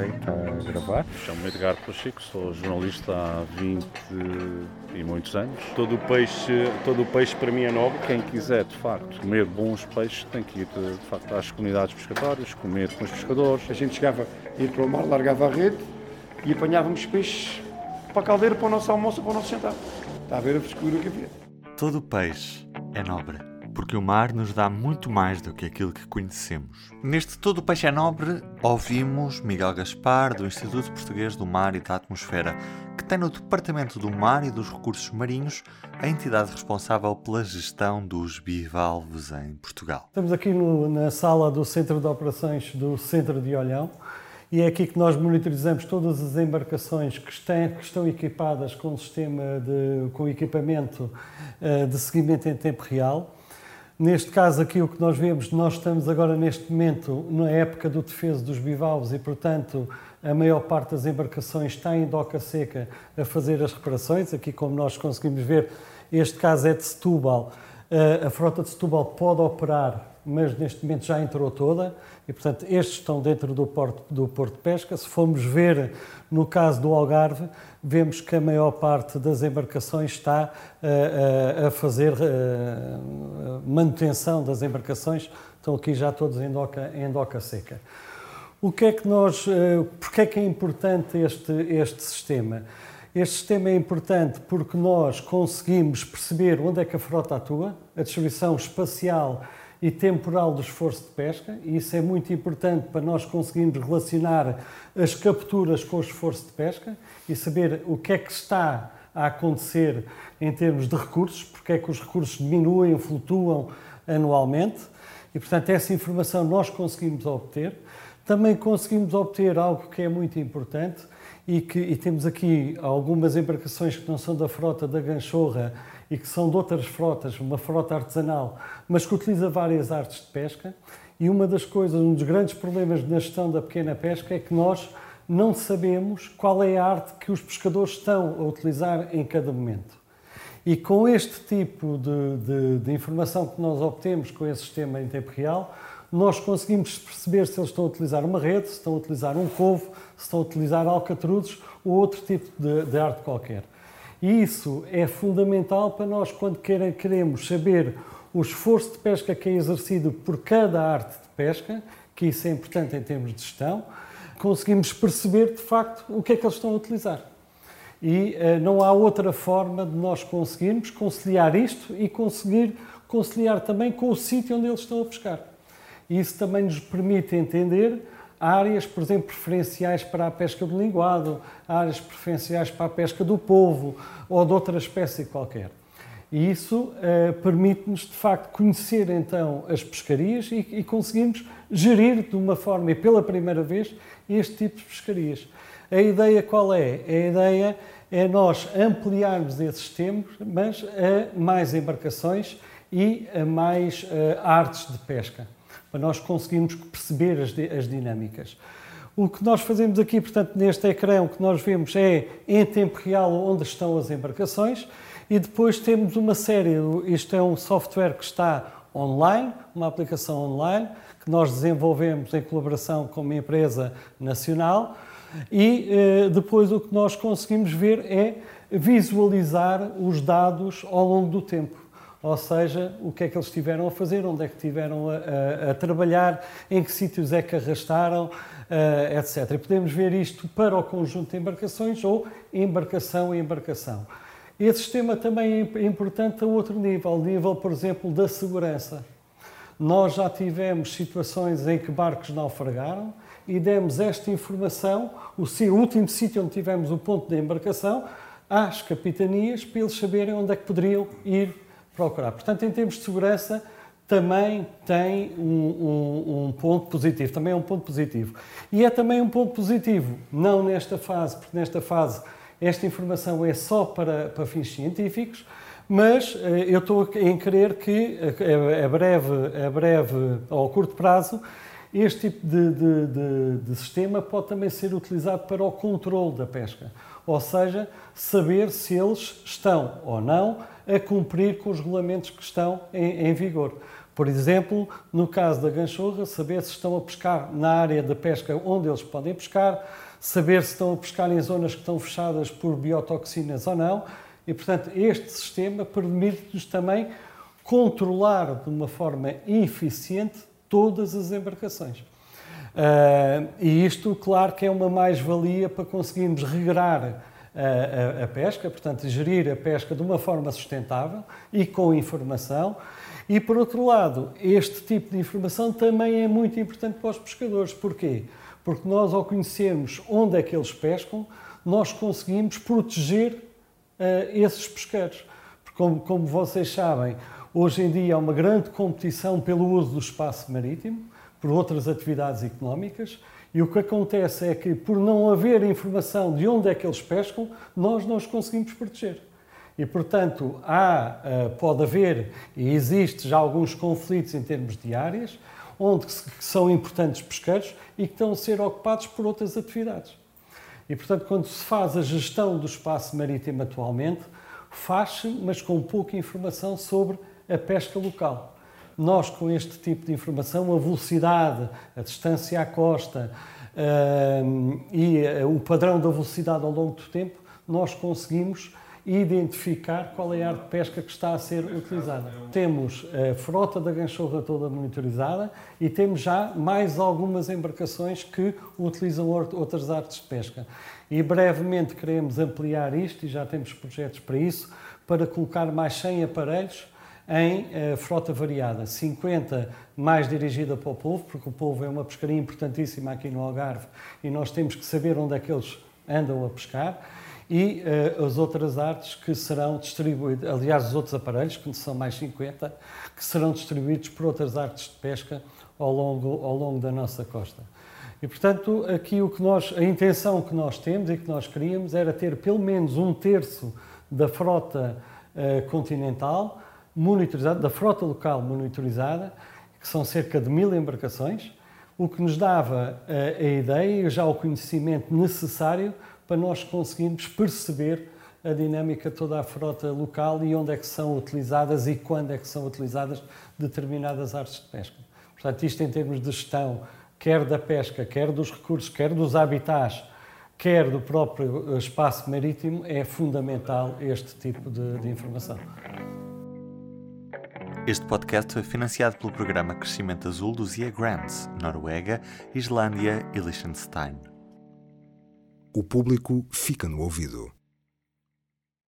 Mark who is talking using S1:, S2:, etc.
S1: Ok, está a gravar.
S2: Chamo-me Edgar Pacheco, sou jornalista há 20 e muitos anos. Todo o peixe, todo o peixe para mim é nobre. Quem quiser, de facto, comer bons peixes tem que ir, de, de facto, às comunidades pescatórias, comer com os pescadores.
S3: A gente chegava, ia para o mar, largava a rede e apanhávamos peixes para a caldeira, para o nosso almoço, para o nosso jantar. Está a ver a frescura que havia.
S4: Todo peixe é nobre porque o mar nos dá muito mais do que aquilo que conhecemos. Neste Todo Peixe é Nobre, ouvimos Miguel Gaspar, do Instituto Português do Mar e da Atmosfera, que tem no Departamento do Mar e dos Recursos Marinhos a entidade responsável pela gestão dos bivalves em Portugal.
S5: Estamos aqui no, na sala do Centro de Operações do Centro de Olhão e é aqui que nós monitorizamos todas as embarcações que estão, que estão equipadas com sistema de, com equipamento uh, de seguimento em tempo real Neste caso aqui o que nós vemos, nós estamos agora neste momento na época do defeso dos bivalves e, portanto, a maior parte das embarcações está em doca seca a fazer as reparações. Aqui, como nós conseguimos ver, este caso é de Setúbal. Eh, a frota de Setúbal pode operar, mas neste momento já entrou toda e, portanto, estes estão dentro do porto, do porto de pesca. Se formos ver no caso do Algarve, vemos que a maior parte das embarcações está a, a, a fazer a manutenção das embarcações, estão aqui já todos em doca, em doca seca. O que é que nós, eh, porque é que é importante este, este sistema? Este sistema é importante porque nós conseguimos perceber onde é que a frota atua, a distribuição espacial e temporal do esforço de pesca, e isso é muito importante para nós conseguirmos relacionar as capturas com o esforço de pesca e saber o que é que está a acontecer em termos de recursos, porque é que os recursos diminuem, flutuam anualmente, e portanto essa informação nós conseguimos obter. Também conseguimos obter algo que é muito importante e que e temos aqui algumas embarcações que não são da frota da Ganchorra e que são de outras frotas, uma frota artesanal, mas que utiliza várias artes de pesca. E uma das coisas, um dos grandes problemas na gestão da pequena pesca é que nós não sabemos qual é a arte que os pescadores estão a utilizar em cada momento. E com este tipo de, de, de informação que nós obtemos com esse sistema em tempo real, nós conseguimos perceber se eles estão a utilizar uma rede, se estão a utilizar um covo, se estão a utilizar alcatruzes ou outro tipo de, de arte qualquer. E isso é fundamental para nós, quando queremos saber o esforço de pesca que é exercido por cada arte de pesca, que isso é importante em termos de gestão, conseguimos perceber de facto o que é que eles estão a utilizar. E uh, não há outra forma de nós conseguirmos conciliar isto e conseguir conciliar também com o sítio onde eles estão a pescar. Isso também nos permite entender áreas, por exemplo, preferenciais para a pesca do linguado, áreas preferenciais para a pesca do polvo ou de outra espécie qualquer. E isso eh, permite-nos, de facto, conhecer então as pescarias e, e conseguimos gerir de uma forma, e pela primeira vez, este tipo de pescarias. A ideia qual é? A ideia é nós ampliarmos esses tempos, mas a mais embarcações e a mais uh, artes de pesca para nós conseguirmos perceber as, as dinâmicas. O que nós fazemos aqui, portanto, neste ecrã, o que nós vemos é em tempo real onde estão as embarcações e depois temos uma série, isto é um software que está online, uma aplicação online, que nós desenvolvemos em colaboração com uma empresa nacional e eh, depois o que nós conseguimos ver é visualizar os dados ao longo do tempo ou seja, o que é que eles tiveram a fazer, onde é que tiveram a, a, a trabalhar, em que sítios é que arrastaram, uh, etc. E podemos ver isto para o conjunto de embarcações ou embarcação a embarcação. Esse sistema também é importante a outro nível, nível, por exemplo, da segurança. Nós já tivemos situações em que barcos naufragaram e demos esta informação, o último sítio onde tivemos o ponto de embarcação, às capitanias, para eles saberem onde é que poderiam ir procurar. Portanto, em termos de segurança, também tem um, um, um, ponto positivo, também é um ponto positivo. E é também um ponto positivo, não nesta fase, porque nesta fase esta informação é só para, para fins científicos, mas eh, eu estou em crer que a, a, breve, a breve ou a curto prazo este tipo de, de, de, de sistema pode também ser utilizado para o controle da pesca, ou seja, saber se eles estão ou não a cumprir com os regulamentos que estão em, em vigor. Por exemplo, no caso da ganchorra, saber se estão a pescar na área de pesca onde eles podem pescar, saber se estão a pescar em zonas que estão fechadas por biotoxinas ou não. E, portanto, este sistema permite-nos também controlar de uma forma eficiente todas as embarcações. Uh, e isto, claro, que é uma mais-valia para conseguirmos regrar a, a, a, pesca, portanto, gerir a pesca de uma forma sustentável e com informação. E, por outro lado, este tipo de informação também é muito importante para os pescadores. Porquê? Porque nós, ao conhecermos onde é que eles pescam, nós conseguimos proteger uh, esses pesqueiros. Porque, como, como vocês sabem, hoje em dia há uma grande competição pelo uso do espaço marítimo, por outras atividades económicas, e o que acontece é que, por não haver informação de onde é que eles pescam, nós não os conseguimos proteger. E, portanto, há, eh, pode haver e existe já alguns conflitos em termos de áreas, onde são importantes pesqueiros e que estão a ser ocupados por outras atividades. E, portanto, quando se faz a gestão do espaço marítimo atualmente, faz-se, mas com pouca informação sobre a pesca local. Nós, com este tipo de informação, a velocidade, a distância à costa uh, e uh, o padrão da velocidade ao longo do tempo, nós conseguimos identificar qual é a arte de pesca que está a ser utilizada. Temos a frota da ganchorra toda monitorizada e temos já mais algumas embarcações que utilizam outras artes de pesca. E brevemente queremos ampliar isto e já temos projetos para isso, para colocar mais 100 aparelhos em uh, frota variada, 50 mais dirigida para o povo, porque o povo é uma pescaria importantíssima aqui no Algarve e nós temos que saber onde é que eles andam a pescar, e uh, as outras artes que serão distribuídas, aliás, os outros aparelhos, que são mais 50, que serão distribuídos por outras artes de pesca ao longo, ao longo da nossa costa. E, portanto, aqui o que nós, a intenção que nós temos e que nós queríamos era ter pelo menos um terço da frota uh, continental monitorizada, da frota local monitorizada, que são cerca de mil embarcações, o que nos dava a, eh, a ideia e já o conhecimento necessário para nós conseguirmos perceber a dinâmica toda a frota local e onde é que são utilizadas e quando é que são utilizadas determinadas artes de pesca. Portanto, isto em termos de gestão, quer da pesca, quer dos recursos, quer dos habitats, quer do próprio espaço marítimo, é fundamental este tipo de, de informação.
S4: Este podcast foi financiado pelo programa Crescimento Azul dos IA Grants, Noruega, Islândia e Liechtenstein.
S1: O público fica no ouvido.